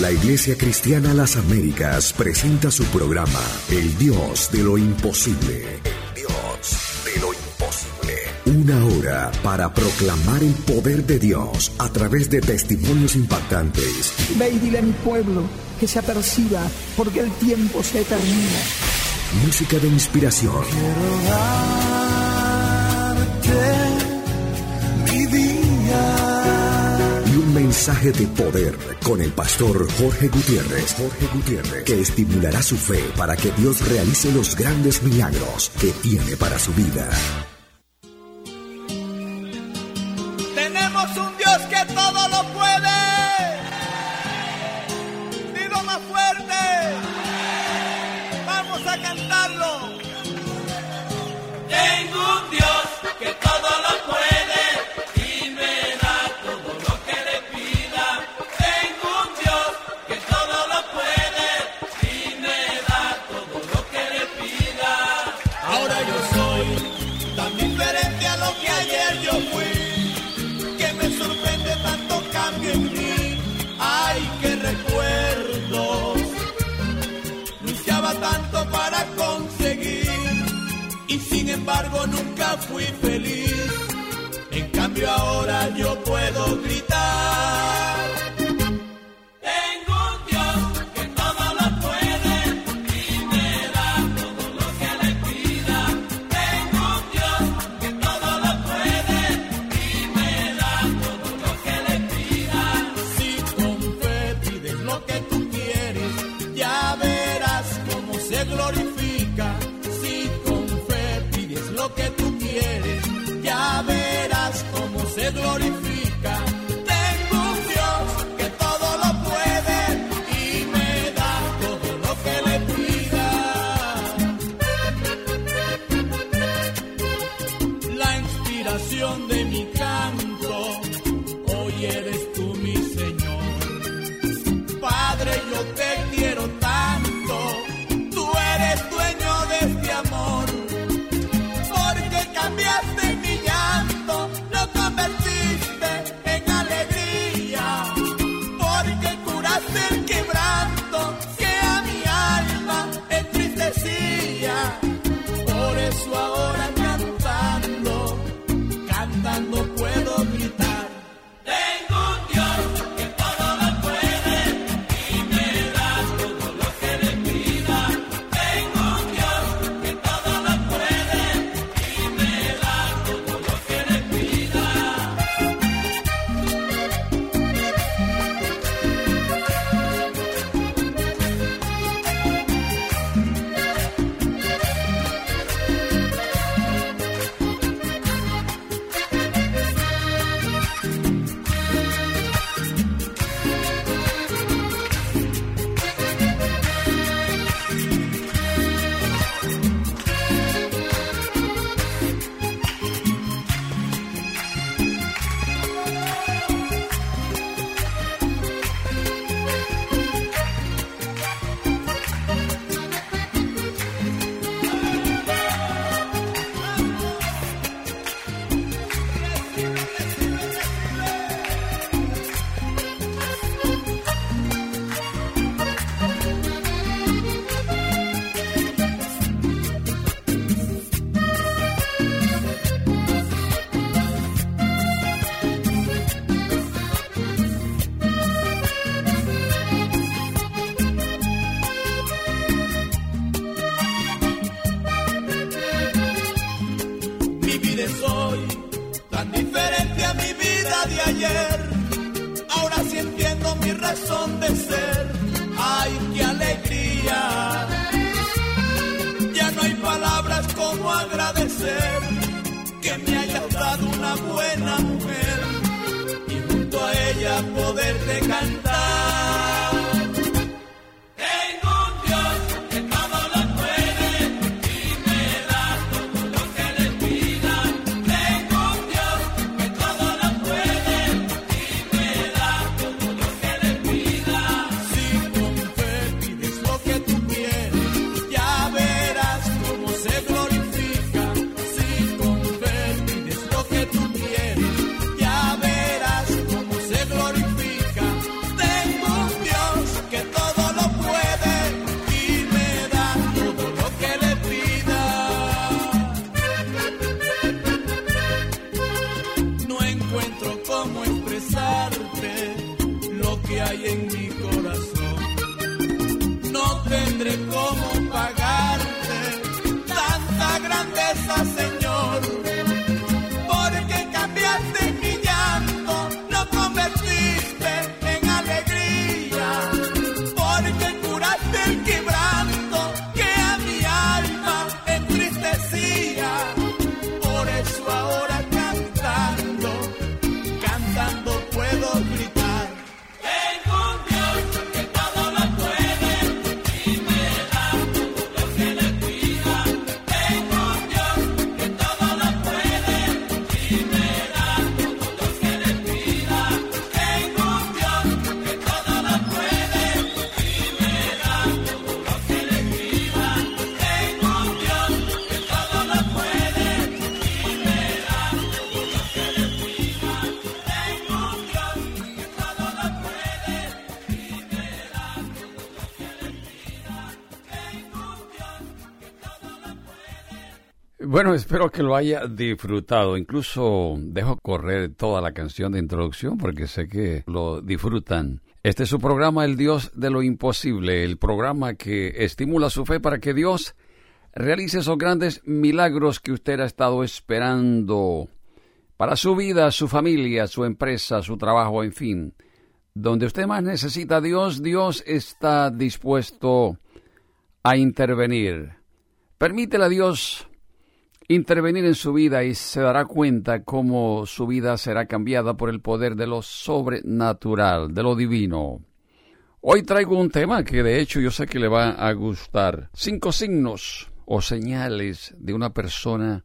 La Iglesia Cristiana Las Américas presenta su programa El Dios de lo Imposible. El Dios de lo Imposible. Una hora para proclamar el poder de Dios a través de testimonios impactantes. Ve y a mi pueblo que se aperciba porque el tiempo se termina. Música de inspiración. Quiero mensaje de poder con el pastor Jorge Gutiérrez. Jorge Gutiérrez, que estimulará su fe para que Dios realice los grandes milagros que tiene para su vida. cambio ahora yo puedo gritar. Espero que lo haya disfrutado. Incluso dejo correr toda la canción de introducción porque sé que lo disfrutan. Este es su programa El Dios de lo Imposible, el programa que estimula su fe para que Dios realice esos grandes milagros que usted ha estado esperando para su vida, su familia, su empresa, su trabajo, en fin. Donde usted más necesita a Dios, Dios está dispuesto a intervenir. Permítele a Dios intervenir en su vida y se dará cuenta cómo su vida será cambiada por el poder de lo sobrenatural, de lo divino. Hoy traigo un tema que de hecho yo sé que le va a gustar. Cinco signos o señales de una persona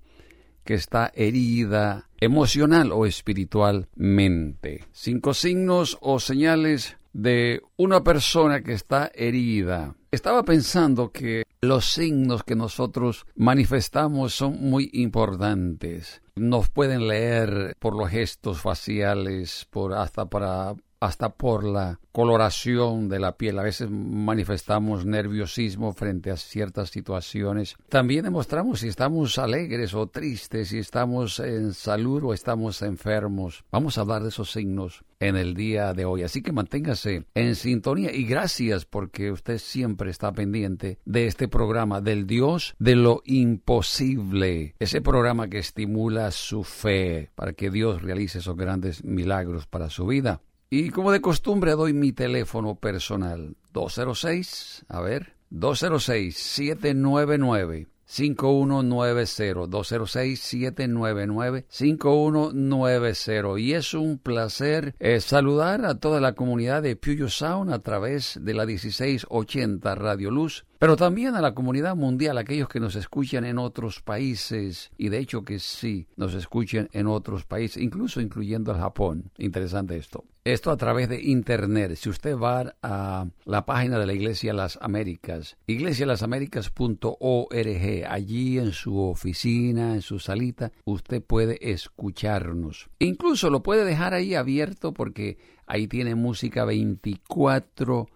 que está herida emocional o espiritualmente. Cinco signos o señales de una persona que está herida. Estaba pensando que los signos que nosotros manifestamos son muy importantes. Nos pueden leer por los gestos faciales, por hasta para hasta por la coloración de la piel. A veces manifestamos nerviosismo frente a ciertas situaciones. También demostramos si estamos alegres o tristes, si estamos en salud o estamos enfermos. Vamos a hablar de esos signos en el día de hoy. Así que manténgase en sintonía y gracias porque usted siempre está pendiente de este programa del Dios de lo imposible. Ese programa que estimula su fe para que Dios realice esos grandes milagros para su vida. Y como de costumbre doy mi teléfono personal 206, a ver, 206 799 5190 206 799 5190 y es un placer eh, saludar a toda la comunidad de Puyo Sound a través de la 1680 Radio Luz pero también a la comunidad mundial, aquellos que nos escuchan en otros países, y de hecho que sí, nos escuchen en otros países, incluso incluyendo el Japón. Interesante esto. Esto a través de Internet. Si usted va a la página de la Iglesia de las Américas, iglesialasaméricas.org, allí en su oficina, en su salita, usted puede escucharnos. Incluso lo puede dejar ahí abierto porque ahí tiene música 24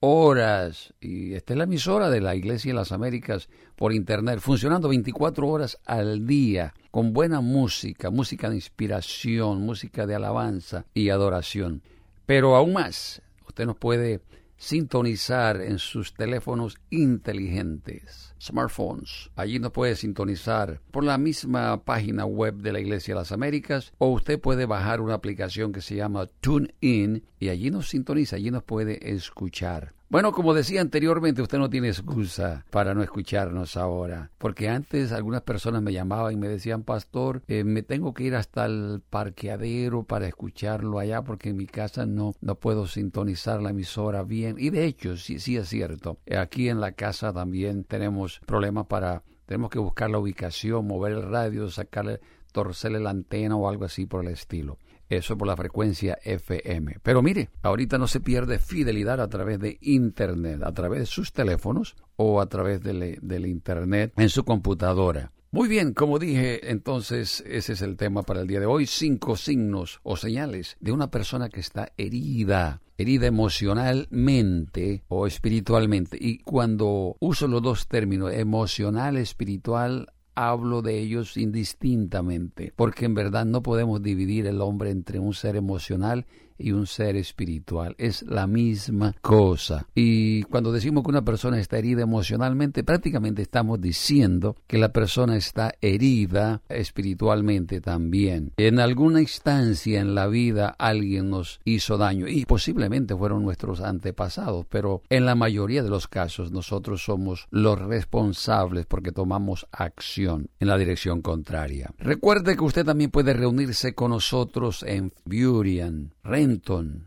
horas. Y esta es la emisora de la Iglesia de las Américas por Internet, funcionando 24 horas al día, con buena música, música de inspiración, música de alabanza y adoración. Pero aún más, usted nos puede sintonizar en sus teléfonos inteligentes, smartphones. Allí nos puede sintonizar por la misma página web de la Iglesia de las Américas o usted puede bajar una aplicación que se llama TuneIn y allí nos sintoniza, allí nos puede escuchar. Bueno, como decía anteriormente, usted no tiene excusa para no escucharnos ahora, porque antes algunas personas me llamaban y me decían, pastor, eh, me tengo que ir hasta el parqueadero para escucharlo allá porque en mi casa no, no puedo sintonizar la emisora bien. Y de hecho, sí, sí es cierto, aquí en la casa también tenemos problemas para, tenemos que buscar la ubicación, mover el radio, sacarle, torcerle la antena o algo así por el estilo. Eso por la frecuencia FM. Pero mire, ahorita no se pierde fidelidad a través de Internet, a través de sus teléfonos o a través del, del Internet en su computadora. Muy bien, como dije, entonces ese es el tema para el día de hoy. Cinco signos o señales de una persona que está herida, herida emocionalmente o espiritualmente. Y cuando uso los dos términos, emocional, espiritual, hablo de ellos indistintamente, porque en verdad no podemos dividir el hombre entre un ser emocional y un ser espiritual. Es la misma cosa. Y cuando decimos que una persona está herida emocionalmente, prácticamente estamos diciendo que la persona está herida espiritualmente también. En alguna instancia en la vida alguien nos hizo daño y posiblemente fueron nuestros antepasados, pero en la mayoría de los casos nosotros somos los responsables porque tomamos acción en la dirección contraria. Recuerde que usted también puede reunirse con nosotros en Burien,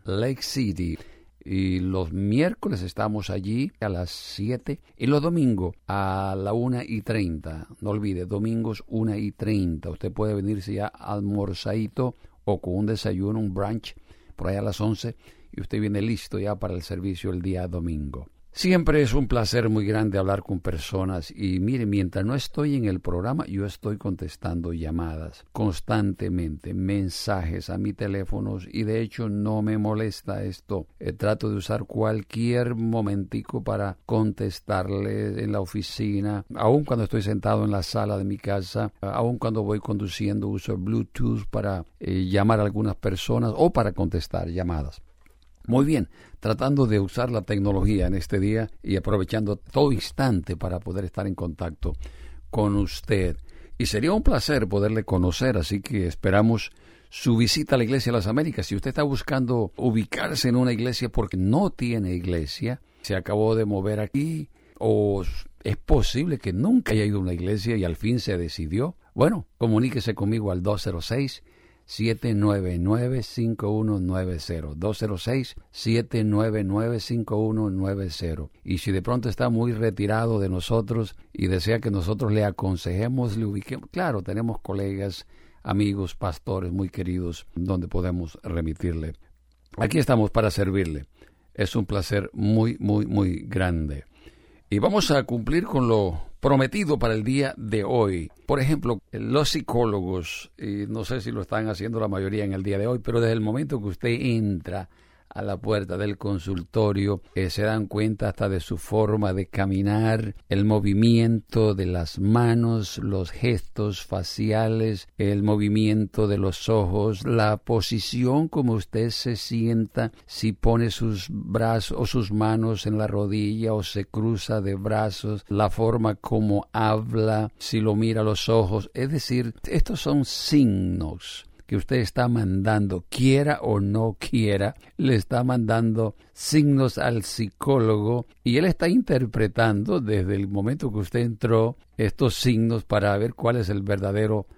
Lake City. Y los miércoles estamos allí a las 7 y los domingos a la 1 y 30. No olvide, domingos 1 y 30. Usted puede venirse ya almorzadito o con un desayuno, un brunch, por ahí a las 11 y usted viene listo ya para el servicio el día domingo. Siempre es un placer muy grande hablar con personas y mire, mientras no estoy en el programa, yo estoy contestando llamadas constantemente, mensajes a mi teléfono y de hecho no me molesta esto. Eh, trato de usar cualquier momentico para contestarle en la oficina, aun cuando estoy sentado en la sala de mi casa, aun cuando voy conduciendo uso Bluetooth para eh, llamar a algunas personas o para contestar llamadas. Muy bien, tratando de usar la tecnología en este día y aprovechando todo instante para poder estar en contacto con usted. Y sería un placer poderle conocer, así que esperamos su visita a la Iglesia de las Américas. Si usted está buscando ubicarse en una iglesia porque no tiene iglesia, se acabó de mover aquí o es posible que nunca haya ido a una iglesia y al fin se decidió, bueno, comuníquese conmigo al 206 799-5190. 206-799-5190. Y si de pronto está muy retirado de nosotros y desea que nosotros le aconsejemos, le ubiquemos, claro, tenemos colegas, amigos, pastores muy queridos donde podemos remitirle. Aquí estamos para servirle. Es un placer muy, muy, muy grande. Y vamos a cumplir con lo prometido para el día de hoy. Por ejemplo, los psicólogos, y no sé si lo están haciendo la mayoría en el día de hoy, pero desde el momento que usted entra a la puerta del consultorio, eh, se dan cuenta hasta de su forma de caminar, el movimiento de las manos, los gestos faciales, el movimiento de los ojos, la posición como usted se sienta, si pone sus brazos o sus manos en la rodilla o se cruza de brazos, la forma como habla, si lo mira a los ojos, es decir, estos son signos que usted está mandando, quiera o no quiera, le está mandando signos al psicólogo y él está interpretando desde el momento que usted entró estos signos para ver cuál es el verdadero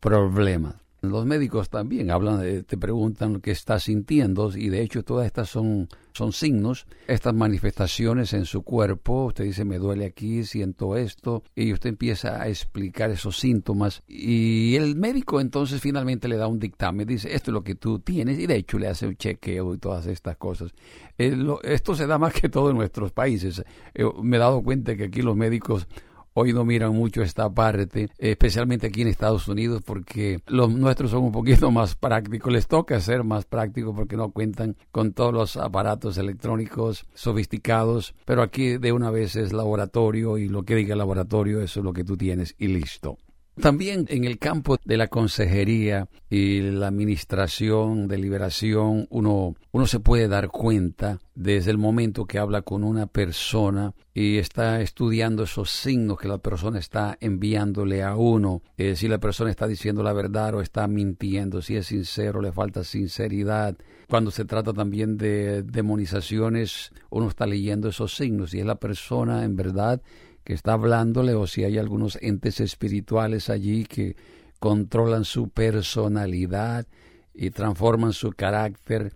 problema. Los médicos también hablan, te preguntan lo que estás sintiendo y de hecho todas estas son, son signos, estas manifestaciones en su cuerpo. Usted dice, me duele aquí, siento esto, y usted empieza a explicar esos síntomas y el médico entonces finalmente le da un dictamen, dice, esto es lo que tú tienes y de hecho le hace un chequeo y todas estas cosas. Eh, esto se da más que todo en nuestros países. Eh, me he dado cuenta que aquí los médicos hoy no miran mucho esta parte, especialmente aquí en Estados Unidos, porque los nuestros son un poquito más prácticos. Les toca ser más prácticos porque no cuentan con todos los aparatos electrónicos sofisticados, pero aquí de una vez es laboratorio y lo que diga laboratorio, eso es lo que tú tienes y listo. También en el campo de la consejería y la administración de liberación, uno, uno se puede dar cuenta desde el momento que habla con una persona y está estudiando esos signos que la persona está enviándole a uno, eh, si la persona está diciendo la verdad o está mintiendo, si es sincero, le falta sinceridad. Cuando se trata también de demonizaciones, uno está leyendo esos signos y es la persona en verdad que está hablándole o si hay algunos entes espirituales allí que controlan su personalidad y transforman su carácter,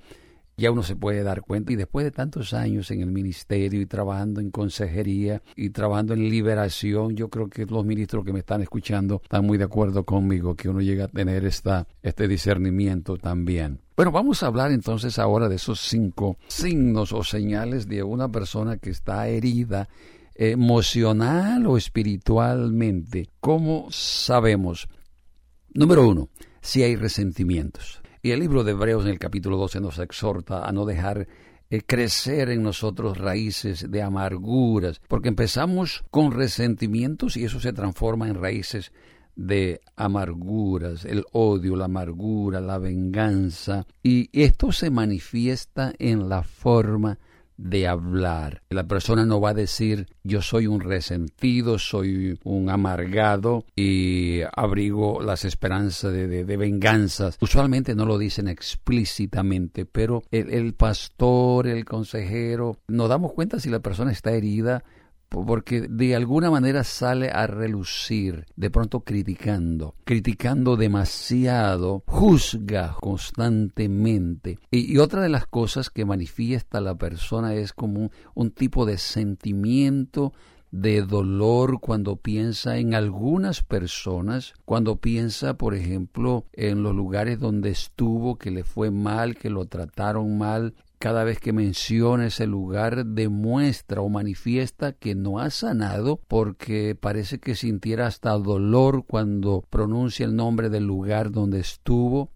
ya uno se puede dar cuenta. Y después de tantos años en el ministerio y trabajando en consejería y trabajando en liberación, yo creo que los ministros que me están escuchando están muy de acuerdo conmigo que uno llega a tener esta, este discernimiento también. Bueno, vamos a hablar entonces ahora de esos cinco signos o señales de una persona que está herida emocional o espiritualmente. ¿Cómo sabemos? Número uno, si hay resentimientos. Y el libro de Hebreos en el capítulo 12 nos exhorta a no dejar eh, crecer en nosotros raíces de amarguras, porque empezamos con resentimientos y eso se transforma en raíces de amarguras, el odio, la amargura, la venganza, y esto se manifiesta en la forma de hablar. La persona no va a decir yo soy un resentido, soy un amargado y abrigo las esperanzas de, venganzas. Usualmente no lo dicen explícitamente, pero el, el pastor, el consejero, nos damos cuenta si la persona está herida porque de alguna manera sale a relucir, de pronto criticando, criticando demasiado, juzga constantemente. Y, otra de las cosas que manifiesta la persona es como un, tipo de sentimiento de dolor cuando piensa en algunas personas, cuando piensa, por ejemplo, en los lugares donde estuvo, que le fue mal, que lo trataron mal, cada vez que menciona ese lugar demuestra o manifiesta que no ha sanado porque parece que sintiera hasta dolor cuando pronuncia el nombre del lugar donde estuvo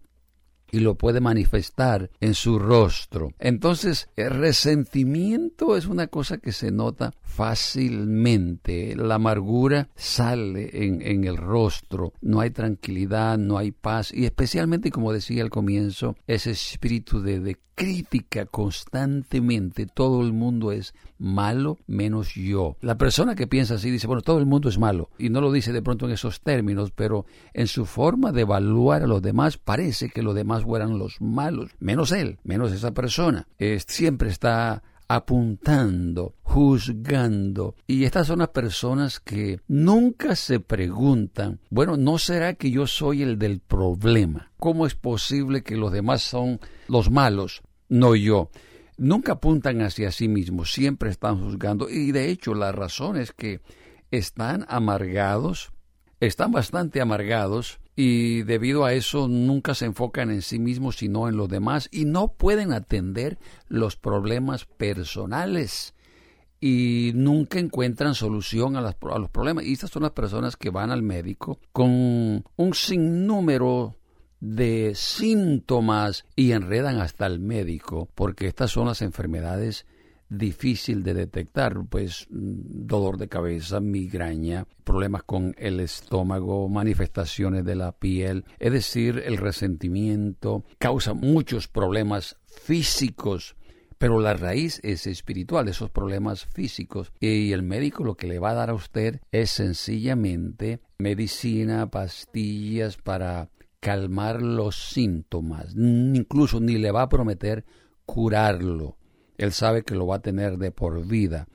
y lo puede manifestar en su rostro. Entonces, el resentimiento es una cosa que se nota fácilmente. La amargura sale en, el rostro. No hay tranquilidad, no hay paz. Y especialmente, como decía al comienzo, ese espíritu de, de crítica constantemente. Todo el mundo es malo menos yo. La persona que piensa así dice, bueno, todo el mundo es malo. Y no lo dice de pronto en esos términos, pero en su forma de evaluar a los demás parece que los demás fueran los malos, menos él, menos esa persona. siempre está apuntando, juzgando. Y estas son las personas que nunca se preguntan, bueno, ¿no será que yo soy el del problema? ¿Cómo es posible que los demás son los malos, no yo? Nunca apuntan hacia sí mismos, siempre están juzgando. Y de hecho la razón es que están amargados, están bastante amargados y debido a eso nunca se enfocan en sí mismos sino en los demás y no pueden atender los problemas personales y nunca encuentran solución a, a los problemas. Y estas son las personas que van al médico con un sinnúmero de síntomas y enredan hasta el médico porque estas son las enfermedades difícil de detectar, pues mm, dolor de cabeza, migraña, problemas con el estómago, manifestaciones de la piel, es decir, el resentimiento causa muchos problemas físicos pero la raíz es espiritual, esos problemas físicos. Y el médico lo que le va a dar a usted es sencillamente medicina, pastillas para calmar los síntomas. Incluso ni le va a prometer curarlo. Él sabe que lo va a tener de por vida.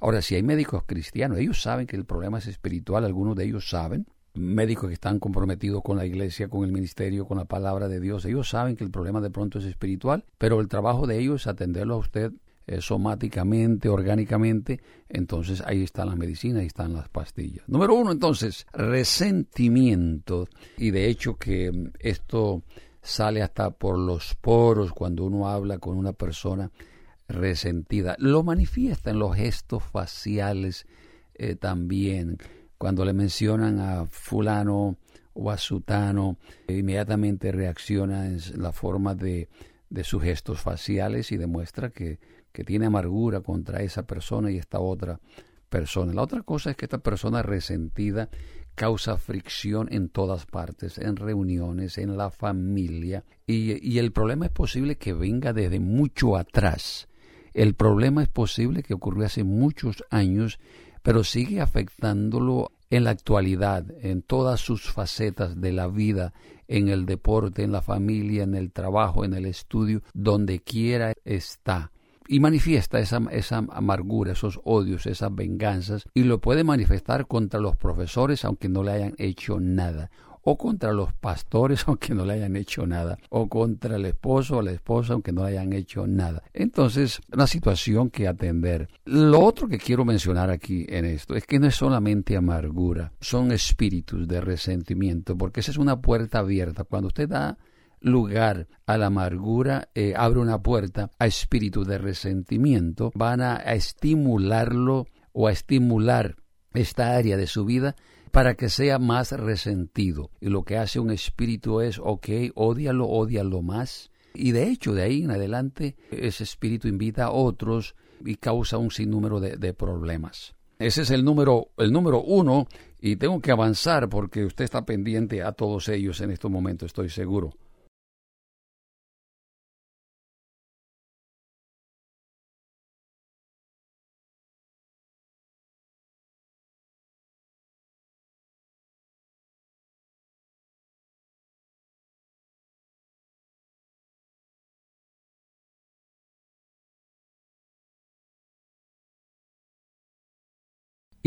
Ahora, si hay médicos cristianos, ellos saben que el problema es espiritual, algunos de ellos saben, médicos que están comprometidos con la iglesia, con el ministerio, con la palabra de Dios, ellos saben que el problema de pronto es espiritual, pero el trabajo de ellos es atenderlo a usted eh, somáticamente, orgánicamente, entonces ahí está la medicina, ahí están las pastillas. Número uno, entonces, resentimiento, y de hecho que esto sale hasta por los poros cuando uno habla con una persona resentida. Lo manifiesta en los gestos faciales eh, también. Cuando le mencionan a fulano o a sutano, inmediatamente reacciona en la forma de, de sus gestos faciales y demuestra que, que tiene amargura contra esa persona y esta otra persona. La otra cosa es que esta persona resentida causa fricción en todas partes, en reuniones, en la familia, y, y, el problema es posible que venga desde mucho atrás. El problema es posible que ocurrió hace muchos años, pero sigue afectándolo en la actualidad, en todas sus facetas de la vida, en el deporte, en la familia, en el trabajo, en el estudio, donde quiera está. Y manifiesta esa, esa amargura, esos odios, esas venganzas, y lo puede manifestar contra los profesores aunque no le hayan hecho nada, o contra los pastores aunque no le hayan hecho nada, o contra el esposo o la esposa aunque no le hayan hecho nada. Entonces, una situación que atender. Lo otro que quiero mencionar aquí en esto es que no es solamente amargura, son espíritus de resentimiento, porque esa es una puerta abierta. Cuando usted da lugar a la amargura, eh, abre una puerta a espíritus de resentimiento, van a estimularlo o a estimular esta área de su vida para que sea más resentido. Y lo que hace un espíritu es, ok, odialo, odialo más. Y de hecho, de ahí en adelante, ese espíritu invita a otros y causa un sinnúmero de, de problemas. Ese es el número, el número uno y tengo que avanzar porque usted está pendiente a todos ellos en estos momentos, estoy seguro.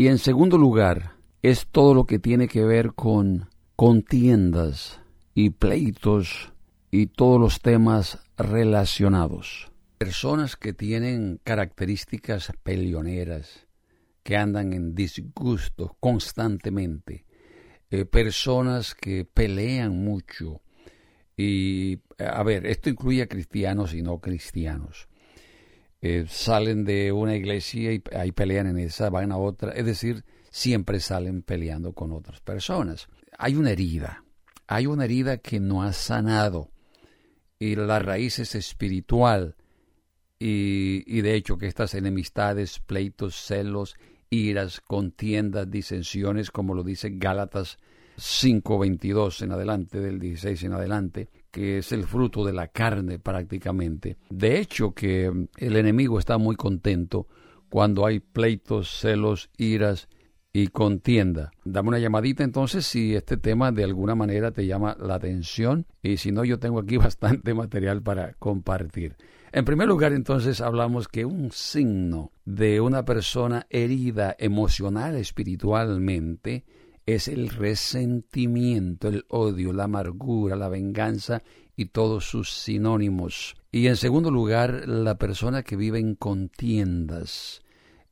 Y en segundo lugar, es todo lo que tiene que ver con contiendas y pleitos y todos los temas relacionados. Personas que tienen características peleoneras, que andan en disgusto constantemente, eh, personas que pelean mucho. Y, a ver, esto incluye a cristianos y no cristianos. Eh, salen de una iglesia y ahí pelean en esa, van a otra, es decir, siempre salen peleando con otras personas. Hay una herida, hay una herida que no ha sanado. Y la raíz es espiritual. Y, y de hecho que estas enemistades, pleitos, celos, iras, contiendas, disensiones, como lo dice Gálatas 5.22 en adelante, del 16 en adelante, que es el fruto de la carne prácticamente. De hecho, que el enemigo está muy contento cuando hay pleitos, celos, iras y contienda. Dame una llamadita entonces si este tema de alguna manera te llama la atención y si no yo tengo aquí bastante material para compartir. En primer lugar entonces hablamos que un signo de una persona herida emocional, espiritualmente, es el resentimiento, el odio, la amargura, la venganza y todos sus sinónimos. Y en segundo lugar, la persona que vive en contiendas,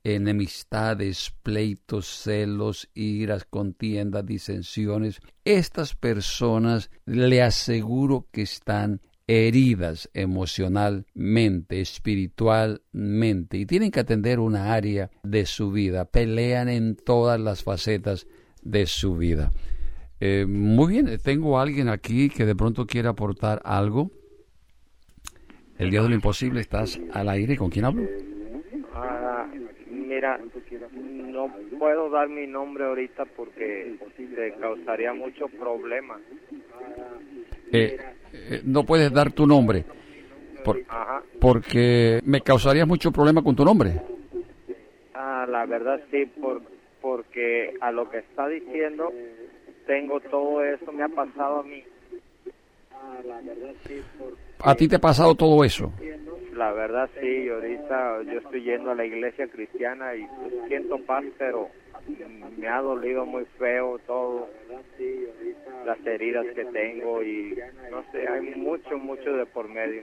enemistades, pleitos, celos, iras, contiendas, disensiones. Estas personas le aseguro que están heridas emocionalmente, espiritualmente, y tienen que atender una área de su vida. Pelean en todas las facetas de su vida. Eh, muy bien, tengo a alguien aquí que de pronto quiere aportar algo. El Día de lo Imposible, estás al aire. ¿Con quién hablo? Ah, mira, no puedo dar mi nombre ahorita porque te causaría muchos problemas. Eh, eh, no puedes dar tu nombre. porque me causarías mucho problema con tu nombre. Ah, la verdad sí, por, porque a lo que está diciendo tengo todo eso, me ha pasado a mí. ¿A ti te ha pasado todo eso? La verdad sí, ahorita yo estoy yendo a la iglesia cristiana y siento paz, pero me ha dolido muy feo todo, las heridas que tengo y no sé, hay mucho, mucho de por medio.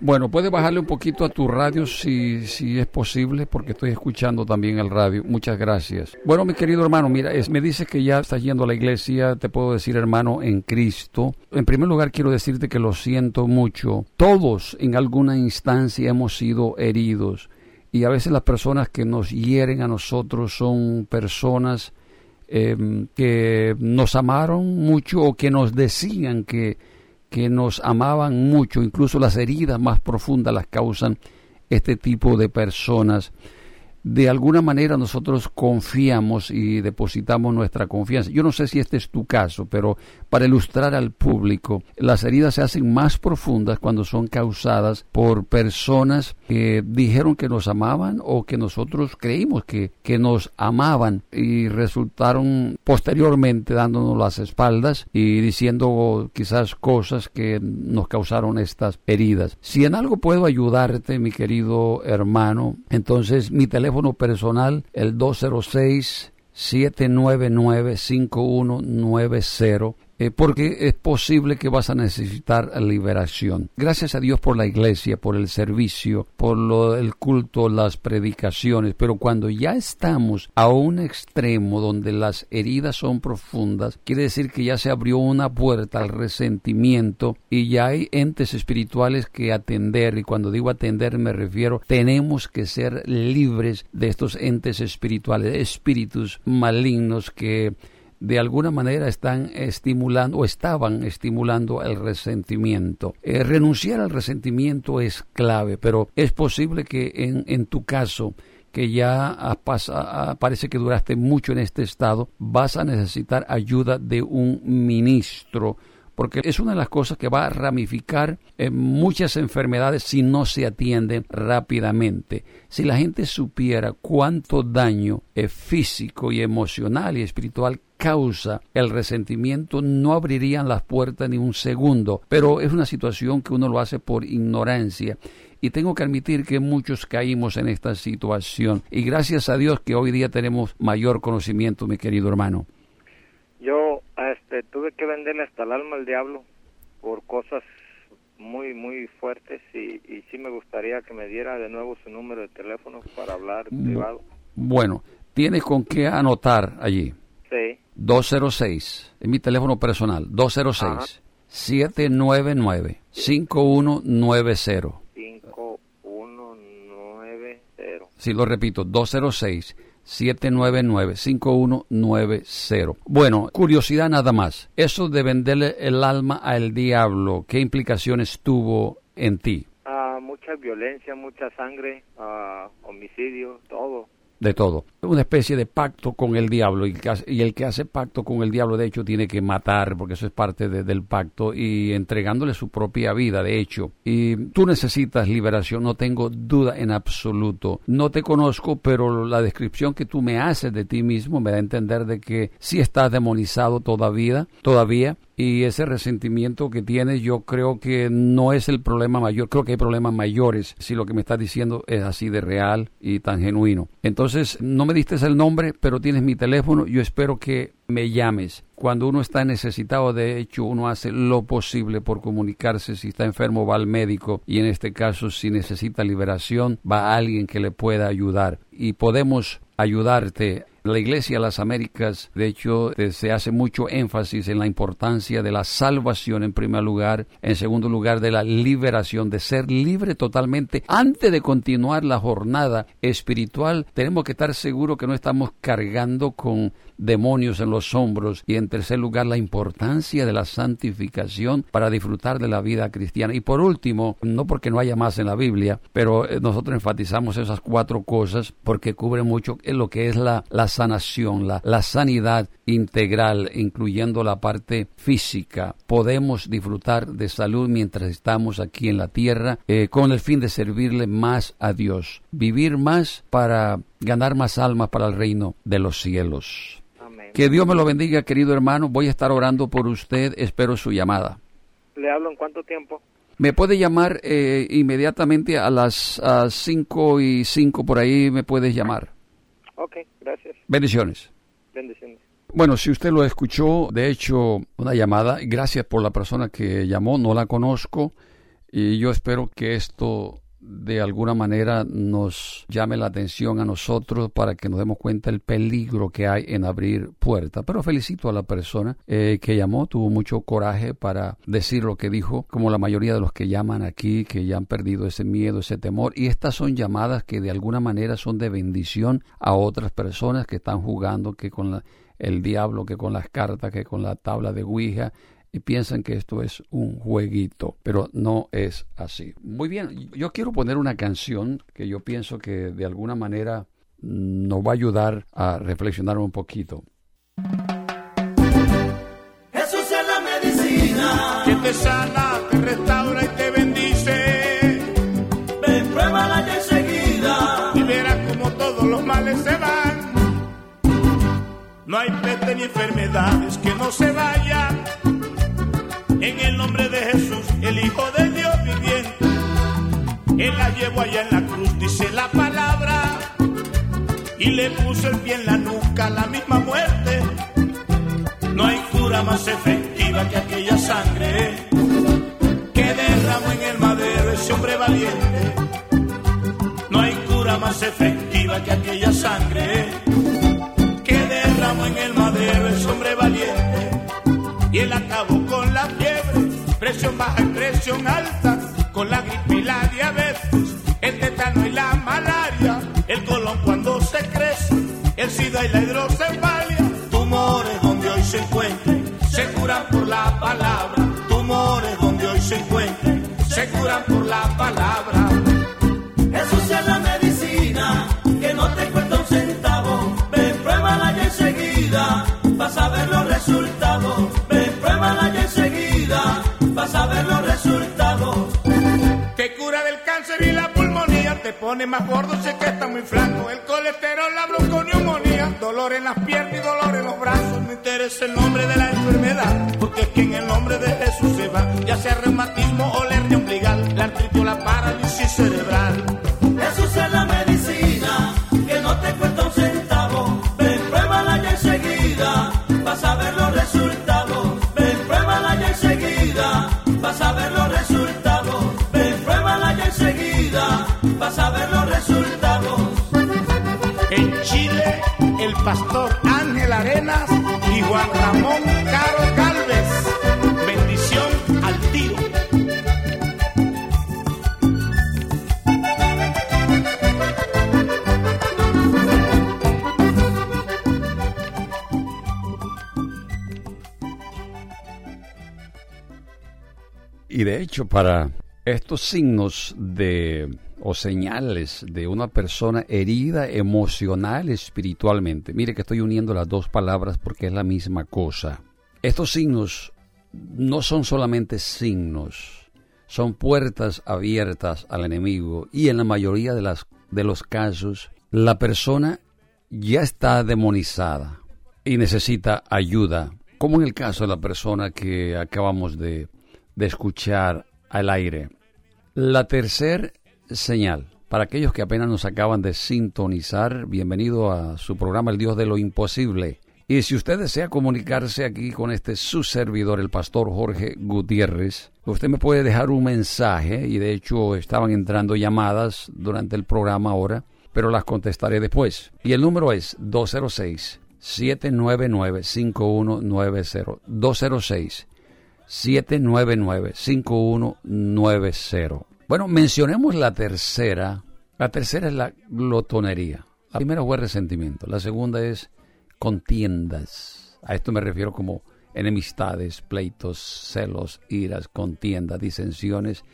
Bueno, puedes bajarle un poquito a tu radio si, si es posible, porque estoy escuchando también el radio. Muchas gracias. Bueno, mi querido hermano, mira, es, me dices que ya estás yendo a la iglesia, te puedo decir hermano en Cristo. En primer lugar, quiero decirte que lo siento mucho. Todos en alguna instancia hemos sido heridos y a veces las personas que nos hieren a nosotros son personas em, que nos amaron mucho o que nos decían que que nos amaban mucho, incluso las heridas más profundas las causan este tipo de personas de alguna manera nosotros confiamos y depositamos nuestra confianza. Yo no sé si este es tu caso, pero para ilustrar al público, las heridas se hacen más profundas cuando son causadas por personas que dijeron que nos amaban o que nosotros creímos que, que nos amaban y resultaron posteriormente dándonos las espaldas y diciendo quizás cosas que nos causaron estas heridas. Si en algo puedo ayudarte, mi querido hermano, entonces mi teléfono personal, el 206 799 5190 eh, porque es posible que vas a necesitar liberación. Gracias a Dios por la iglesia, por el servicio, por lo, el culto, las predicaciones, pero cuando ya estamos a un extremo donde las heridas son profundas, quiere decir que ya se abrió una puerta al resentimiento y ya hay entes espirituales que atender, y cuando digo atender me refiero, tenemos que ser libres de estos entes espirituales, espíritus malignos que de alguna manera están estimulando o estaban estimulando el resentimiento. Eh, renunciar al resentimiento es clave, pero es posible que en, en tu caso que ya pasa- parece que duraste mucho en este estado, vas a necesitar ayuda de un ministro porque es una de las cosas que va a ramificar en muchas enfermedades si no se atienden rápidamente. Si la gente supiera cuánto daño eh, físico y emocional y espiritual causa el resentimiento, no abrirían las puertas ni un segundo. Pero es una situación que uno lo hace por ignorancia. Y tengo que admitir que muchos caímos en esta situación. Y gracias a Dios que hoy día tenemos mayor conocimiento, mi querido hermano. Yo este, tuve que venderle hasta el alma al diablo por cosas muy, muy fuertes y, y sí me gustaría que me diera de nuevo su número de teléfono para hablar privado. Bueno, tienes con qué anotar allí. Sí, 206, es mi teléfono personal, 206 799 5190. 5190. Si lo repito, 206 799 5190. Bueno, curiosidad nada más. Eso de venderle el alma al diablo, ¿qué implicaciones tuvo en ti? Ah, mucha violencia, mucha sangre, ah, homicidio, todo. De todo. Una especie de pacto con el diablo y, el que hace pacto con el diablo de hecho tiene que matar porque eso es parte de- del pacto y entregándole su propia vida de hecho. Y tú necesitas liberación, no tengo duda en absoluto. No te conozco, pero la descripción que tú me haces de ti mismo me da a entender de que sí estás demonizado todavía, todavía y ese resentimiento que tienes yo creo que no es el problema mayor, creo que hay problemas mayores si lo que me estás diciendo es así de real y tan genuino. Entonces, no me diste el nombre, pero tienes mi teléfono, yo espero que me llames. Cuando uno está necesitado, de hecho, uno hace lo posible por comunicarse. Si está enfermo, va al médico. Y en este caso, si necesita liberación, va a alguien que le pueda ayudar. Y podemos ayudarte. La Iglesia de las Américas, de hecho, eh, se hace mucho énfasis en la importancia de la salvación en primer lugar, en segundo lugar de la liberación, de ser libre totalmente. Antes de continuar la jornada espiritual, tenemos que estar seguros que no estamos cargando con demonios en los hombros y en tercer lugar la importancia de la santificación para disfrutar de la vida cristiana. Y por último, no porque no haya más en la Biblia, pero eh, nosotros enfatizamos esas cuatro cosas porque cubre mucho lo que es la, la sanación, la, la sanidad integral, incluyendo la parte física. Podemos disfrutar de salud mientras estamos aquí en la tierra eh, con el fin de servirle más a Dios, vivir más para ganar más almas para el reino de los cielos. Que Dios me lo bendiga, querido hermano. Voy a estar orando por usted. Espero su llamada. ¿Le hablo en cuánto tiempo? Me puede llamar eh, inmediatamente a las 5 y 5 por ahí. Me puedes llamar. Ok, gracias. Bendiciones. Bendiciones. Bueno, si usted lo escuchó, de hecho, una llamada, gracias por la persona que llamó, no la conozco y yo espero que esto de alguna manera nos llame la atención a nosotros para que nos demos cuenta el peligro que hay en abrir puertas. Pero felicito a la persona eh, que llamó, tuvo mucho coraje para decir lo que dijo, como la mayoría de los que llaman aquí, que ya han perdido ese miedo, ese temor. Y estas son llamadas que de alguna manera son de bendición a otras personas que están jugando, que con la el diablo que con las cartas, que con la tabla de Ouija, y piensan que esto es un jueguito, pero no es así. Muy bien, yo quiero poner una canción que yo pienso que de alguna manera nos va a ayudar a reflexionar un poquito. Jesús es la medicina. que te sana, te restaura y te bendice. Ven, pruébala ya enseguida. Y verás como todos los males se van. No hay peste ni enfermedades que no se vayan. En el nombre de Jesús, el Hijo del Dios viviente. Él la llevó allá en la cruz, dice la palabra. Y le puso el pie en la nuca, la misma muerte. No hay cura más efectiva que aquella sangre que derramó en el madero ese hombre valiente. No hay cura más efectiva que aquella sangre que derramó en el madero ese hombre valiente. Y él acabó presión baja y presión alta, con la gripe y la diabetes, el tetano y la malaria, el colon cuando se crece, el sida y la hidrocefalia, tumores donde hoy se encuentren, se curan por la palabra, tumores donde hoy se encuentren, más gordo, sé que está muy flaco. El colesterol, la bronconeumonía, dolor en las piernas y dolor en los brazos. Me interesa el nombre de la enfermedad, porque es que en el nombre de Jesús se va, ya sea reumatismo o hernia umbilical, la artritis o la parálisis cerebral. Y de hecho, para estos signos de o señales de una persona herida emocional, espiritualmente, mire que estoy uniendo las dos palabras porque es la misma cosa. Estos signos no son solamente signos, son puertas abiertas al enemigo y en la mayoría de, las, de los casos la persona ya está demonizada y necesita ayuda, como en el caso de la persona que acabamos de, de escuchar al aire. La tercera señal, para aquellos que apenas nos acaban de sintonizar, bienvenido a su programa El Dios de lo Imposible. Y si usted desea comunicarse aquí con este su servidor, el pastor Jorge Gutiérrez, usted me puede dejar un mensaje y de hecho estaban entrando llamadas durante el programa ahora, pero las contestaré después. Y el número es 206 799 5190 206 799-5190. Bueno, mencionemos la tercera. La tercera es la glotonería. La primera fue resentimiento. La segunda es contiendas. A esto me refiero como enemistades, pleitos, celos, iras, contiendas, disensiones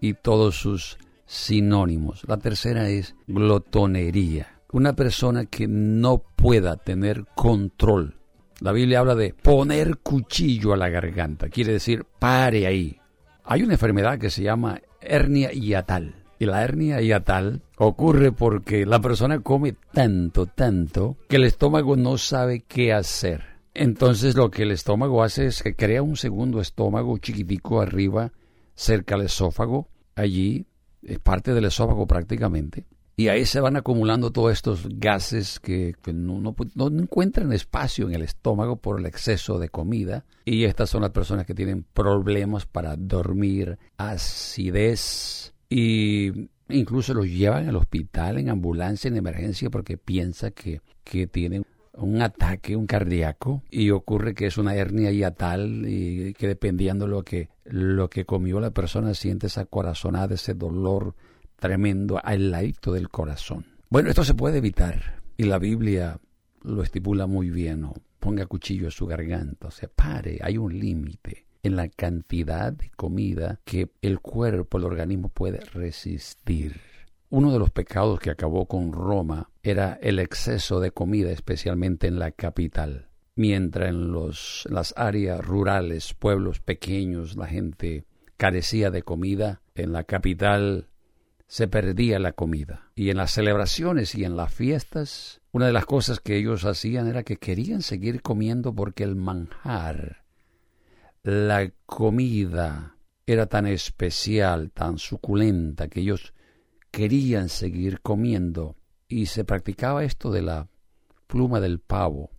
y todos sus sinónimos. La tercera es glotonería. Una persona que no pueda tener control la Biblia habla de poner cuchillo a la garganta, quiere decir pare ahí. Hay una enfermedad que se llama hernia hiatal. Y la hernia hiatal ocurre porque la persona come tanto, tanto, que el estómago no sabe qué hacer. Entonces lo que el estómago hace es que crea un segundo estómago chiquitico arriba, cerca al esófago. Allí es parte del esófago prácticamente. Y ahí se van acumulando todos estos gases que, no, no, no, encuentran espacio en el estómago por el exceso de comida. Y estas son las personas que tienen problemas para dormir, acidez y incluso los llevan al hospital en ambulancia, en emergencia, porque piensa que, que tienen un ataque, un cardíaco, y ocurre que es una hernia hiatal y que dependiendo lo que, lo que comió la persona siente esa corazonada, ese dolor tremendo al ladito del corazón. Bueno, esto se puede evitar y la Biblia lo estipula muy bien, ¿no? ponga cuchillo a su garganta, o sea, pare, hay un límite en la cantidad de comida que el cuerpo, el organismo puede resistir. Uno de los pecados que acabó con Roma era el exceso de comida, especialmente en la capital. Mientras en los, las áreas rurales, pueblos pequeños, la gente carecía de comida, en la capital se perdía la comida. Y en las celebraciones y en las fiestas, una de las cosas que ellos hacían era que querían seguir comiendo porque el manjar, la comida, era tan especial, tan suculenta, que ellos querían seguir comiendo. Y se practicaba esto de la pluma del pavo.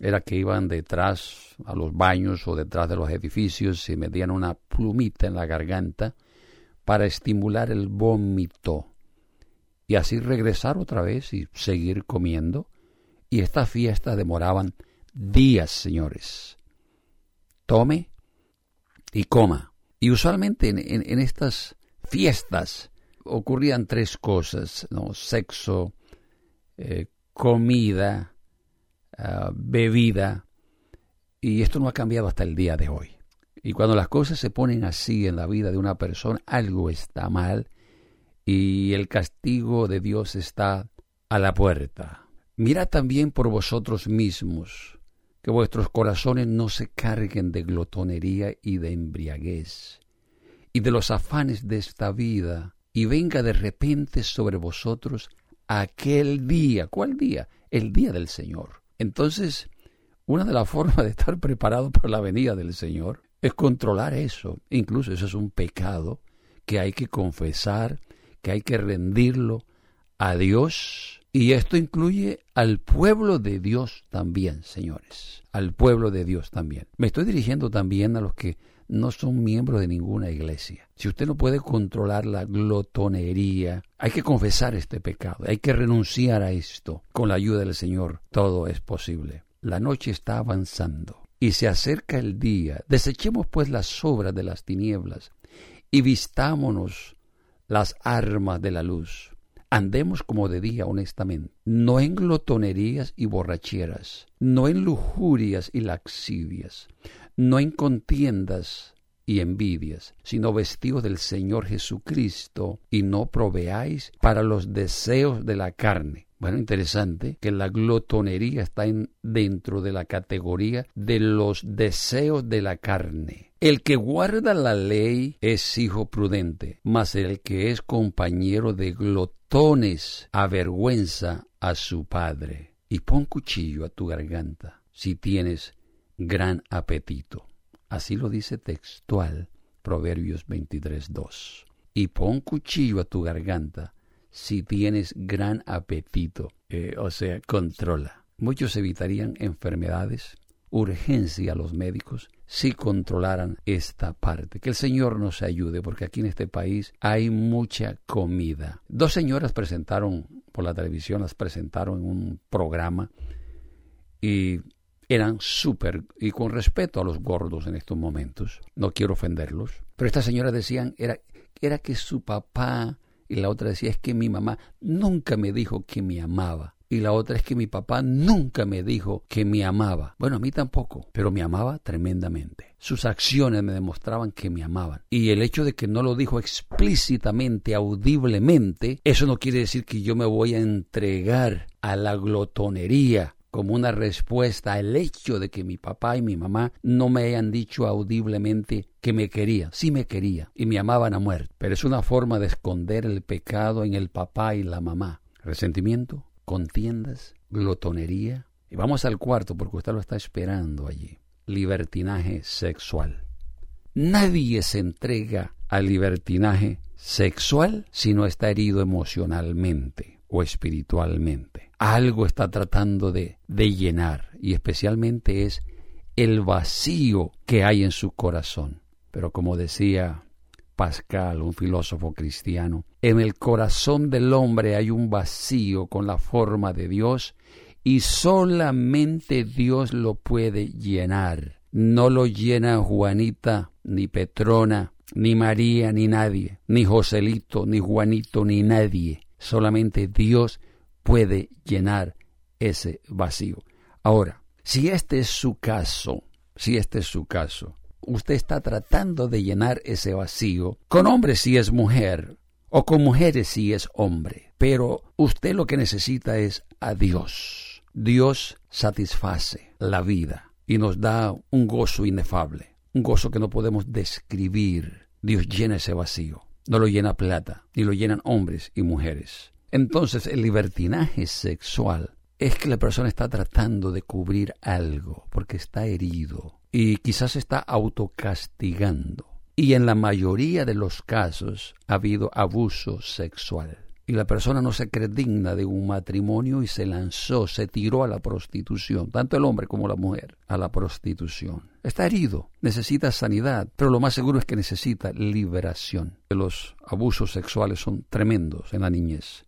Era que iban detrás a los baños o detrás de los edificios y metían una plumita en la garganta para estimular el vómito y así regresar otra vez y seguir comiendo. Y estas fiestas demoraban días, señores. Tome y coma. Y usualmente en, estas fiestas ocurrían tres cosas. Sexo, eh, comida, uh, bebida. Y esto no ha cambiado hasta el día de hoy. Y cuando las cosas se ponen así en la vida de una persona, algo está mal y el castigo de Dios está a la puerta. Mirad también por vosotros mismos, que vuestros corazones no se carguen de glotonería y de embriaguez, y de los afanes de esta vida, y venga de repente sobre vosotros aquel día. ¿Cuál día? El día del Señor. Entonces, una de las formas de estar preparado para la venida del Señor es controlar eso. Incluso eso es un pecado que hay que confesar, que hay que rendirlo a Dios. Y esto incluye al pueblo de Dios también, señores. Al pueblo de Dios también. Me estoy dirigiendo también a los que no son miembros de ninguna iglesia. Si usted no puede controlar la glotonería, hay que confesar este pecado, hay que renunciar a esto. Con la ayuda del Señor todo es posible. La noche está avanzando y se acerca el día. Desechemos pues las obras de las tinieblas y vistámonos las armas de la luz. Andemos como de día honestamente, no en glotonerías y borracheras, no en lujurias y laxivias, no en contiendas y envidias, sino vestidos del Señor Jesucristo y no proveáis para los deseos de la carne. Bueno, interesante que la glotonería está en, dentro de la categoría de los deseos de la carne. El que guarda la ley es hijo prudente, mas el que es compañero de glotones avergüenza a su padre. Y pon cuchillo a tu garganta si tienes gran apetito. Así lo dice textual Proverbios 23.2. Y pon cuchillo a tu garganta si tienes gran apetito. Eh, o sea, controla. Muchos evitarían enfermedades, urgencia a los médicos si controlaran esta parte. Que el Señor nos ayude, porque aquí en este país hay mucha comida. Dos señoras presentaron por la televisión, las presentaron en un programa y eran súper, y con respeto a los gordos en estos momentos, no quiero ofenderlos, pero estas señoras decían, era, era que su papá, y la otra decía, es que mi mamá nunca me dijo que me amaba. Y la otra es que mi papá nunca me dijo que me amaba. Bueno, a mí tampoco, pero me amaba tremendamente. Sus acciones me demostraban que me amaban. Y el hecho de que no lo dijo explícitamente, audiblemente, eso no quiere decir que yo me voy a entregar a la glotonería como una respuesta al hecho de que mi papá y mi mamá no me hayan dicho audiblemente que me quería. Sí me quería y me amaban a muerte, pero es una forma de esconder el pecado en el papá y la mamá. Resentimiento, contiendas, glotonería. Y vamos al cuarto porque usted lo está esperando allí. Libertinaje sexual. Nadie se entrega al libertinaje sexual si no está herido emocionalmente o espiritualmente. Algo está tratando de, de llenar y especialmente es el vacío que hay en su corazón. Pero como decía Pascal, un filósofo cristiano, en el corazón del hombre hay un vacío con la forma de Dios y solamente Dios lo puede llenar. No lo llena Juanita, ni Petrona, ni María, ni nadie, ni Joselito, ni Juanito, ni nadie. Solamente Dios puede llenar ese vacío. Ahora, si este es su caso, si este es su caso, usted está tratando de llenar ese vacío con hombres si es mujer o con mujeres si es hombre, pero usted lo que necesita es a Dios. Dios satisface la vida y nos da un gozo inefable, un gozo que no podemos describir. Dios llena ese vacío. No lo llena plata, ni lo llenan hombres y mujeres. Entonces el libertinaje sexual es que la persona está tratando de cubrir algo porque está herido y quizás está autocastigando. Y en la mayoría de los casos ha habido abuso sexual. Y la persona no se cree digna de un matrimonio y se lanzó, se tiró a la prostitución, tanto el hombre como la mujer, a la prostitución. Está herido, necesita sanidad, pero lo más seguro es que necesita liberación. Los abusos sexuales son tremendos en la niñez.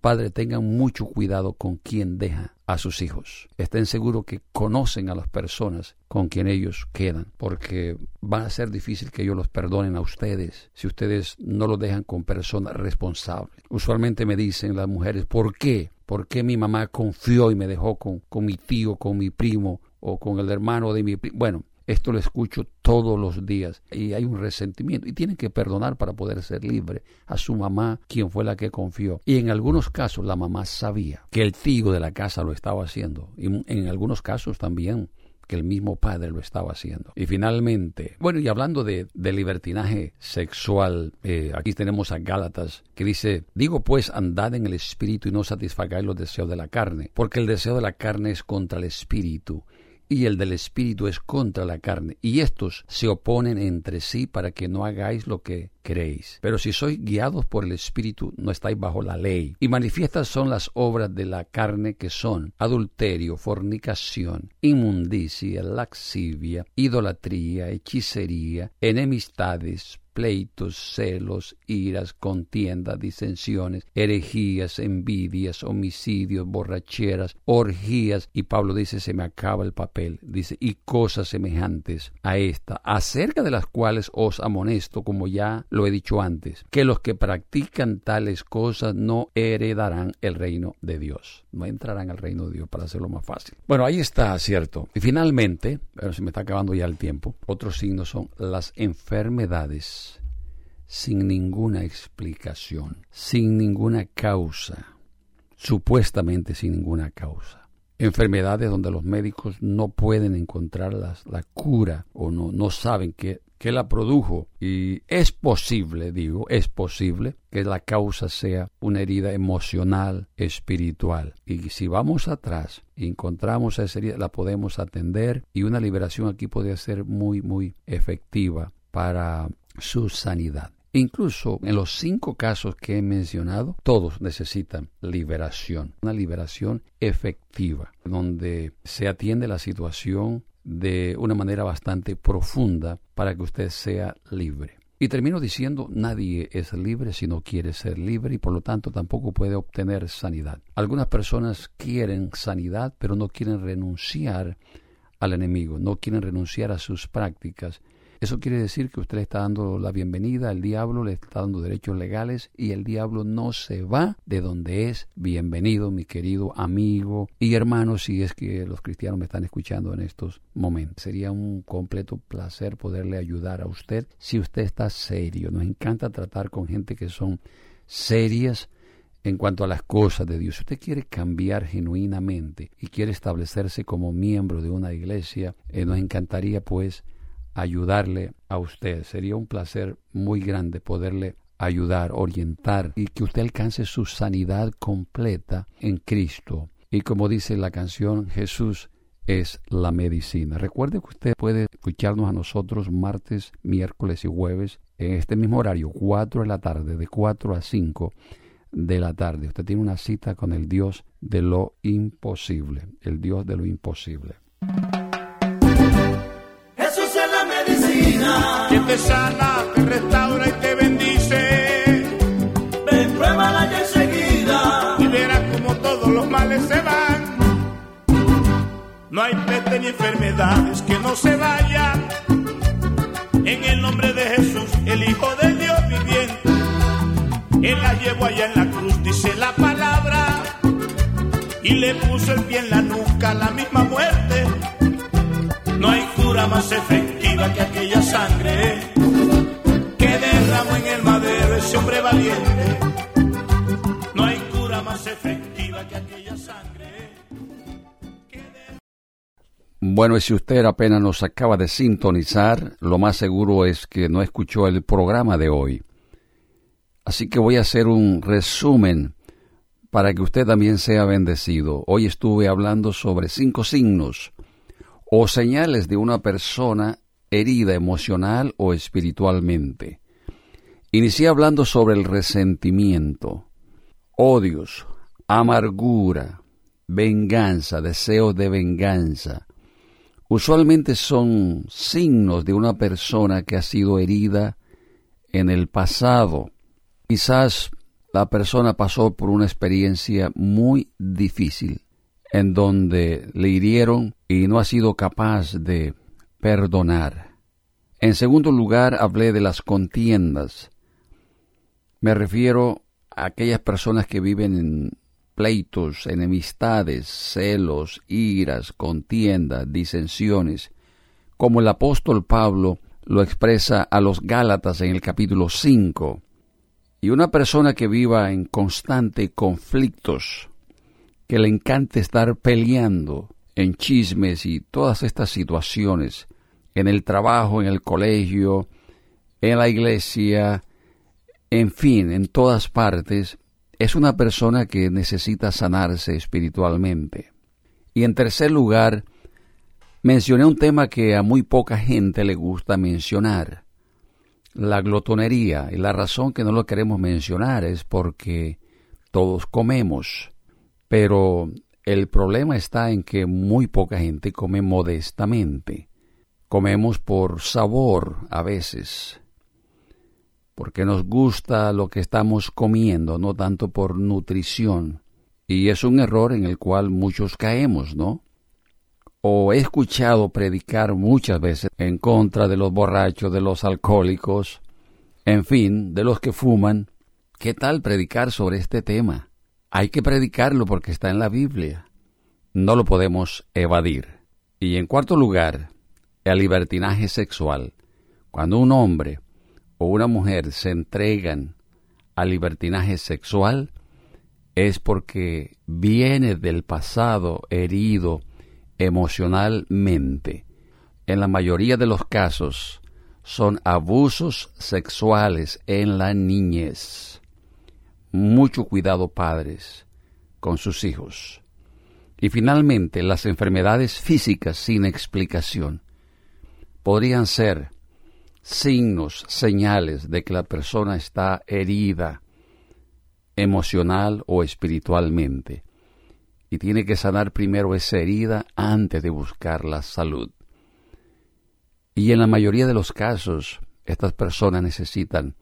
Padre, tengan mucho cuidado con quien deja a sus hijos. Estén seguros que conocen a las personas con quien ellos quedan, porque va a ser difícil que ellos los perdonen a ustedes si ustedes no los dejan con personas responsables. Usualmente me dicen las mujeres, ¿por qué? ¿Por qué mi mamá confió y me dejó con, con mi tío, con mi primo o con el hermano de mi primo? Bueno, esto lo escucho todos los días y hay un resentimiento y tienen que perdonar para poder ser libre a su mamá, quien fue la que confió. Y en algunos casos la mamá sabía que el tío de la casa lo estaba haciendo y en algunos casos también que el mismo Padre lo estaba haciendo. Y finalmente, bueno, y hablando de, libertinaje sexual, eh, aquí tenemos a Gálatas que dice, digo pues, andad en el espíritu y no satisfagáis los deseos de la carne, porque el deseo de la carne es contra el espíritu y el del espíritu es contra la carne, y estos se oponen entre sí para que no hagáis lo que queréis. Pero si sois guiados por el espíritu, no estáis bajo la ley. Y manifiestas son las obras de la carne que son adulterio, fornicación, inmundicia, laxivia, idolatría, hechicería, enemistades, pleitos, celos, iras, contiendas, disensiones, herejías, envidias, homicidios, borracheras, orgías. Y Pablo dice, se me acaba el papel, dice, y cosas semejantes a esta, acerca de las cuales os amonesto, como ya lo he dicho antes, que los que practican tales cosas no heredarán el reino de Dios. No entrarán al reino de Dios para hacerlo más fácil. Bueno, ahí está, cierto. Y finalmente, pero se me está acabando ya el tiempo, otros signos son las enfermedades sin ninguna explicación, sin ninguna causa, supuestamente sin ninguna causa. Enfermedades donde los médicos no pueden encontrar la cura o no, no saben qué, qué la produjo. Y es posible, digo, es posible que la causa sea una herida emocional, espiritual. Y si vamos atrás y encontramos esa herida, la podemos atender y una liberación aquí puede ser muy, muy efectiva para su sanidad. Incluso en los cinco casos que he mencionado, todos necesitan liberación, una liberación efectiva, donde se atiende la situación de una manera bastante profunda para que usted sea libre. Y termino diciendo, nadie es libre si no quiere ser libre y por lo tanto tampoco puede obtener sanidad. Algunas personas quieren sanidad, pero no quieren renunciar al enemigo, no quieren renunciar a sus prácticas eso quiere decir que usted le está dando la bienvenida al diablo, le está dando derechos legales y el diablo no se va de donde es. Bienvenido, mi querido amigo y hermano, si es que los cristianos me están escuchando en estos momentos. Sería un completo placer poderle ayudar a usted si usted está serio. Nos encanta tratar con gente que son serias en cuanto a las cosas de Dios. Si usted quiere cambiar genuinamente y quiere establecerse como miembro de una iglesia, eh, nos encantaría pues ayudarle a usted. Sería un placer muy grande poderle ayudar, orientar y que usted alcance su sanidad completa en Cristo. Y como dice la canción, Jesús es la medicina. Recuerde que usted puede escucharnos a nosotros martes, miércoles y jueves en este mismo horario, 4 de la tarde, de 4 a 5 de la tarde. Usted tiene una cita con el Dios de lo imposible, el Dios de lo imposible. Que te sana, te restaura y te bendice. Ven, pruébala ya enseguida y verás como todos los males se van. No hay peste ni enfermedades que no se vayan. En el nombre de Jesús, el Hijo del Dios viviente. Él la llevó allá en la cruz, dice la palabra. Y le puso el pie en la nuca, la misma muerte. No hay cura más efectiva que aquella sangre que derramó en el madero ese hombre valiente. No hay cura más efectiva que aquella sangre. Bueno, y si usted apenas nos acaba de sintonizar, lo más seguro es que no escuchó el programa de hoy. Así que voy a hacer un resumen para que usted también sea bendecido. Hoy estuve hablando sobre cinco signos o señales de una persona herida emocional o espiritualmente. Inicié hablando sobre el resentimiento, odios, amargura, venganza, deseos de venganza. Usualmente son signos de una persona que ha sido herida en el pasado. Quizás la persona pasó por una experiencia muy difícil en donde le hirieron y no ha sido capaz de perdonar. En segundo lugar, hablé de las contiendas. Me refiero a aquellas personas que viven en pleitos, enemistades, celos, iras, contiendas, disensiones, como el apóstol Pablo lo expresa a los Gálatas en el capítulo 5. Y una persona que viva en constante conflictos, que le encante estar peleando, en chismes y todas estas situaciones, en el trabajo, en el colegio, en la iglesia, en fin, en todas partes, es una persona que necesita sanarse espiritualmente. Y en tercer lugar, mencioné un tema que a muy poca gente le gusta mencionar, la glotonería. Y la razón que no lo queremos mencionar es porque todos comemos, pero el problema está en que muy poca gente come modestamente. Comemos por sabor a veces, porque nos gusta lo que estamos comiendo, no tanto por nutrición. Y es un error en el cual muchos caemos, ¿no? O he escuchado predicar muchas veces en contra de los borrachos, de los alcohólicos, en fin, de los que fuman. ¿Qué tal predicar sobre este tema? Hay que predicarlo porque está en la Biblia. No lo podemos evadir. Y en cuarto lugar, el libertinaje sexual. Cuando un hombre o una mujer se entregan al libertinaje sexual, es porque viene del pasado herido emocionalmente. En la mayoría de los casos son abusos sexuales en la niñez. Mucho cuidado padres con sus hijos. Y finalmente las enfermedades físicas sin explicación podrían ser signos, señales de que la persona está herida emocional o espiritualmente. Y tiene que sanar primero esa herida antes de buscar la salud. Y en la mayoría de los casos, estas personas necesitan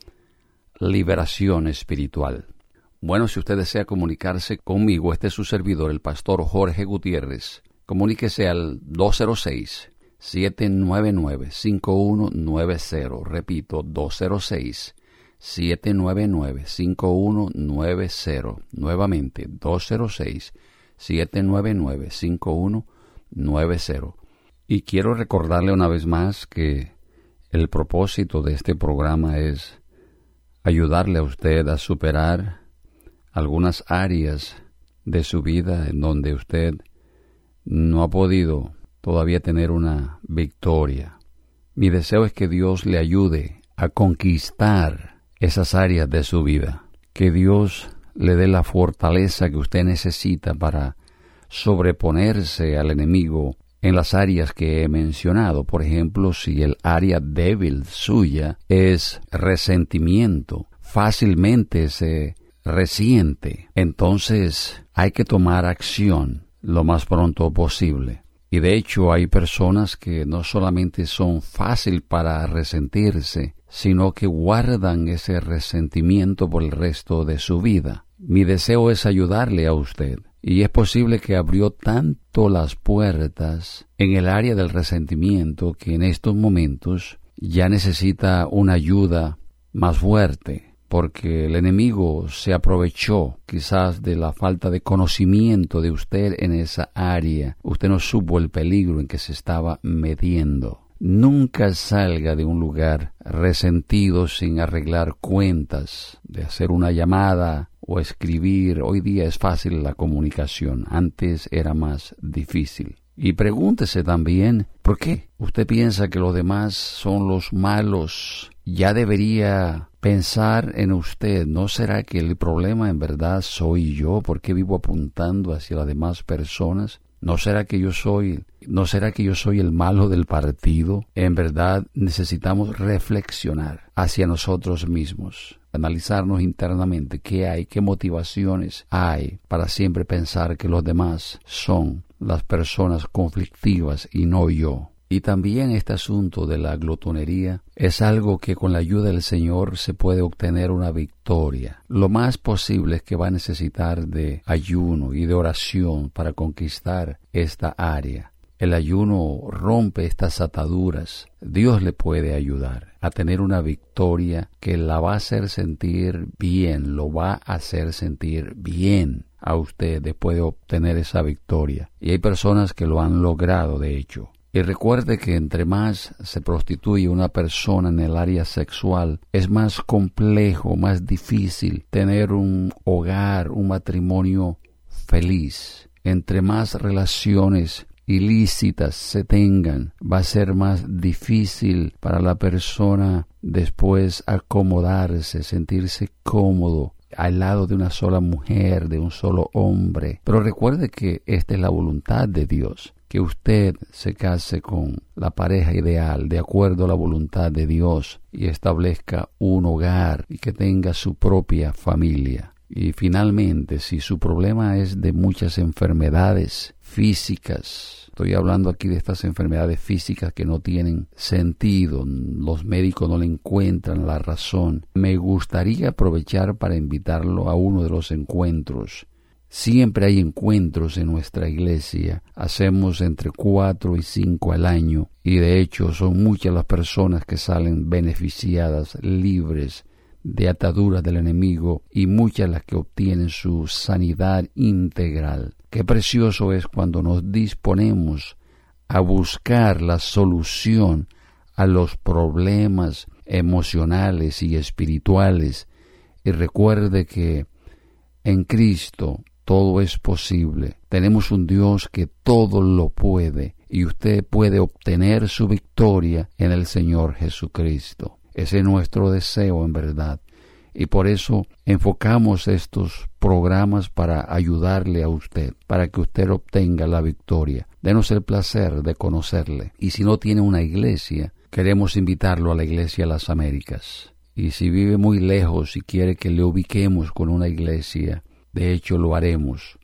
liberación espiritual. Bueno, si usted desea comunicarse conmigo, este es su servidor, el pastor Jorge Gutiérrez. Comuníquese al 206 799-5190. Repito, 206-799-5190. Nuevamente, 206-799-5190. Y quiero recordarle una vez más que el propósito de este programa es ayudarle a usted a superar algunas áreas de su vida en donde usted no ha podido todavía tener una victoria. Mi deseo es que Dios le ayude a conquistar esas áreas de su vida, que Dios le dé la fortaleza que usted necesita para sobreponerse al enemigo en las áreas que he mencionado. Por ejemplo, si el área débil suya es resentimiento, fácilmente se resiente, entonces hay que tomar acción lo más pronto posible. Y de hecho hay personas que no solamente son fácil para resentirse, sino que guardan ese resentimiento por el resto de su vida. Mi deseo es ayudarle a usted. Y es posible que abrió tanto las puertas en el área del resentimiento que en estos momentos ya necesita una ayuda más fuerte porque el enemigo se aprovechó quizás de la falta de conocimiento de usted en esa área. Usted no supo el peligro en que se estaba metiendo. Nunca salga de un lugar resentido sin arreglar cuentas, de hacer una llamada o escribir. Hoy día es fácil la comunicación, antes era más difícil. Y pregúntese también, ¿por qué usted piensa que los demás son los malos? Ya debería pensar en usted, ¿no será que el problema en verdad soy yo? porque vivo apuntando hacia las demás personas? ¿No será que yo soy, no será que yo soy el malo del partido? En verdad necesitamos reflexionar hacia nosotros mismos, analizarnos internamente qué hay, qué motivaciones hay para siempre pensar que los demás son las personas conflictivas y no yo. Y también este asunto de la glotonería es algo que con la ayuda del Señor se puede obtener una victoria. Lo más posible es que va a necesitar de ayuno y de oración para conquistar esta área. El ayuno rompe estas ataduras. Dios le puede ayudar a tener una victoria que la va a hacer sentir bien, lo va a hacer sentir bien a usted después de obtener esa victoria. Y hay personas que lo han logrado, de hecho. Y recuerde que entre más se prostituye una persona en el área sexual, es más complejo, más difícil tener un hogar, un matrimonio feliz. Entre más relaciones ilícitas se tengan, va a ser más difícil para la persona después acomodarse, sentirse cómodo al lado de una sola mujer, de un solo hombre. Pero recuerde que esta es la voluntad de Dios, que usted se case con la pareja ideal de acuerdo a la voluntad de Dios y establezca un hogar y que tenga su propia familia. Y finalmente, si su problema es de muchas enfermedades físicas, estoy hablando aquí de estas enfermedades físicas que no tienen sentido, los médicos no le encuentran la razón, me gustaría aprovechar para invitarlo a uno de los encuentros. Siempre hay encuentros en nuestra iglesia, hacemos entre cuatro y cinco al año. Y de hecho son muchas las personas que salen beneficiadas, libres de ataduras del enemigo y muchas las que obtienen su sanidad integral. Qué precioso es cuando nos disponemos a buscar la solución a los problemas emocionales y espirituales. Y recuerde que en Cristo todo es posible. Tenemos un Dios que todo lo puede y usted puede obtener su victoria en el Señor Jesucristo. Ese es nuestro deseo en verdad. Y por eso enfocamos estos programas para ayudarle a usted, para que usted obtenga la victoria. Denos el placer de conocerle. Y si no tiene una iglesia, queremos invitarlo a la Iglesia de las Américas. Y si vive muy lejos y quiere que le ubiquemos con una iglesia, de hecho lo haremos,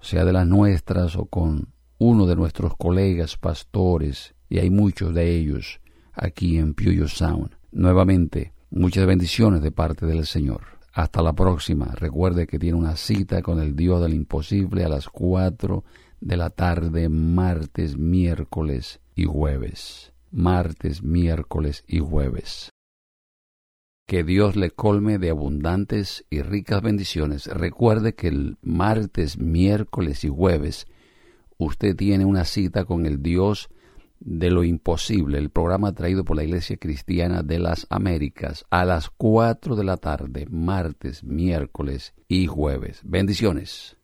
sea de las nuestras o con uno de nuestros colegas pastores, y hay muchos de ellos aquí en Puyo Sound. Nuevamente, muchas bendiciones de parte del Señor. Hasta la próxima. Recuerde que tiene una cita con el Dios del imposible a las cuatro de la tarde, martes, miércoles y jueves. Martes, miércoles y jueves. Que Dios le colme de abundantes y ricas bendiciones. Recuerde que el martes, miércoles y jueves usted tiene una cita con el Dios de lo imposible, el programa traído por la Iglesia Cristiana de las Américas a las 4 de la tarde, martes, miércoles y jueves. Bendiciones.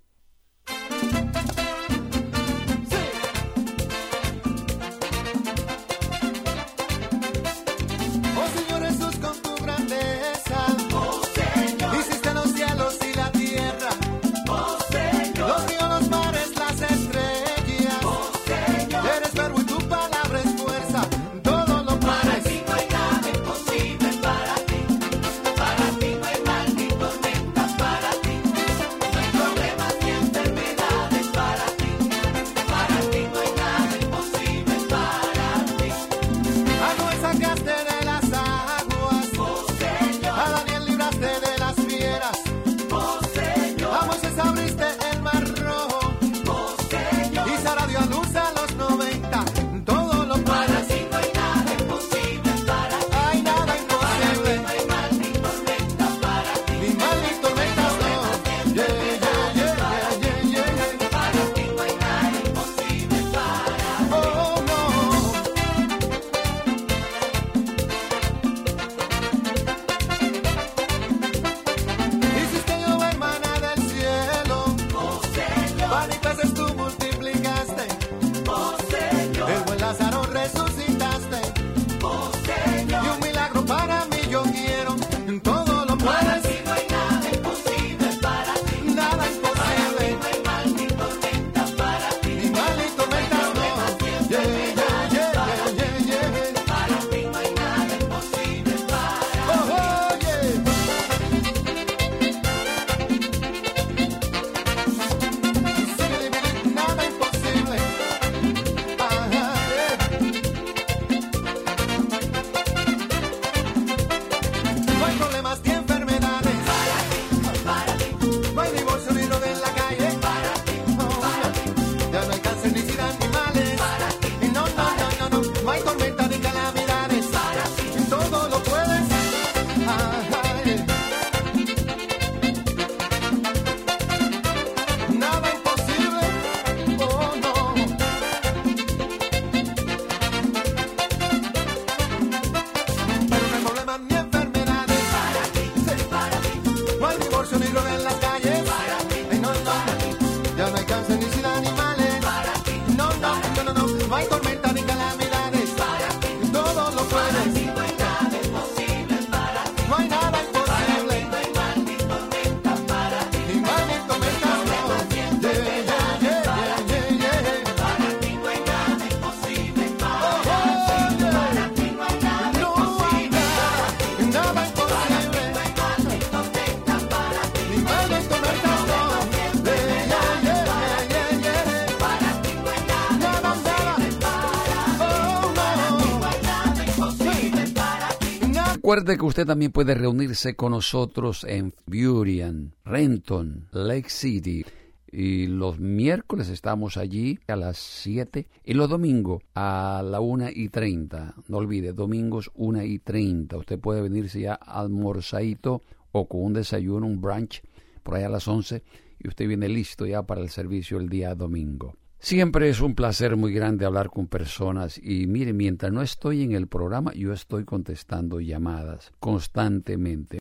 Recuerde que usted también puede reunirse con nosotros en Burien, Renton, Lake City. Y los miércoles estamos allí a las 7 y los domingos a la 1 y 30. No olvide, domingos 1 y 30. Usted puede venirse ya almorzadito o con un desayuno, un brunch, por ahí a las 11 y usted viene listo ya para el servicio el día domingo. Siempre es un placer muy grande hablar con personas y mire, mientras no estoy en el programa, yo estoy contestando llamadas constantemente.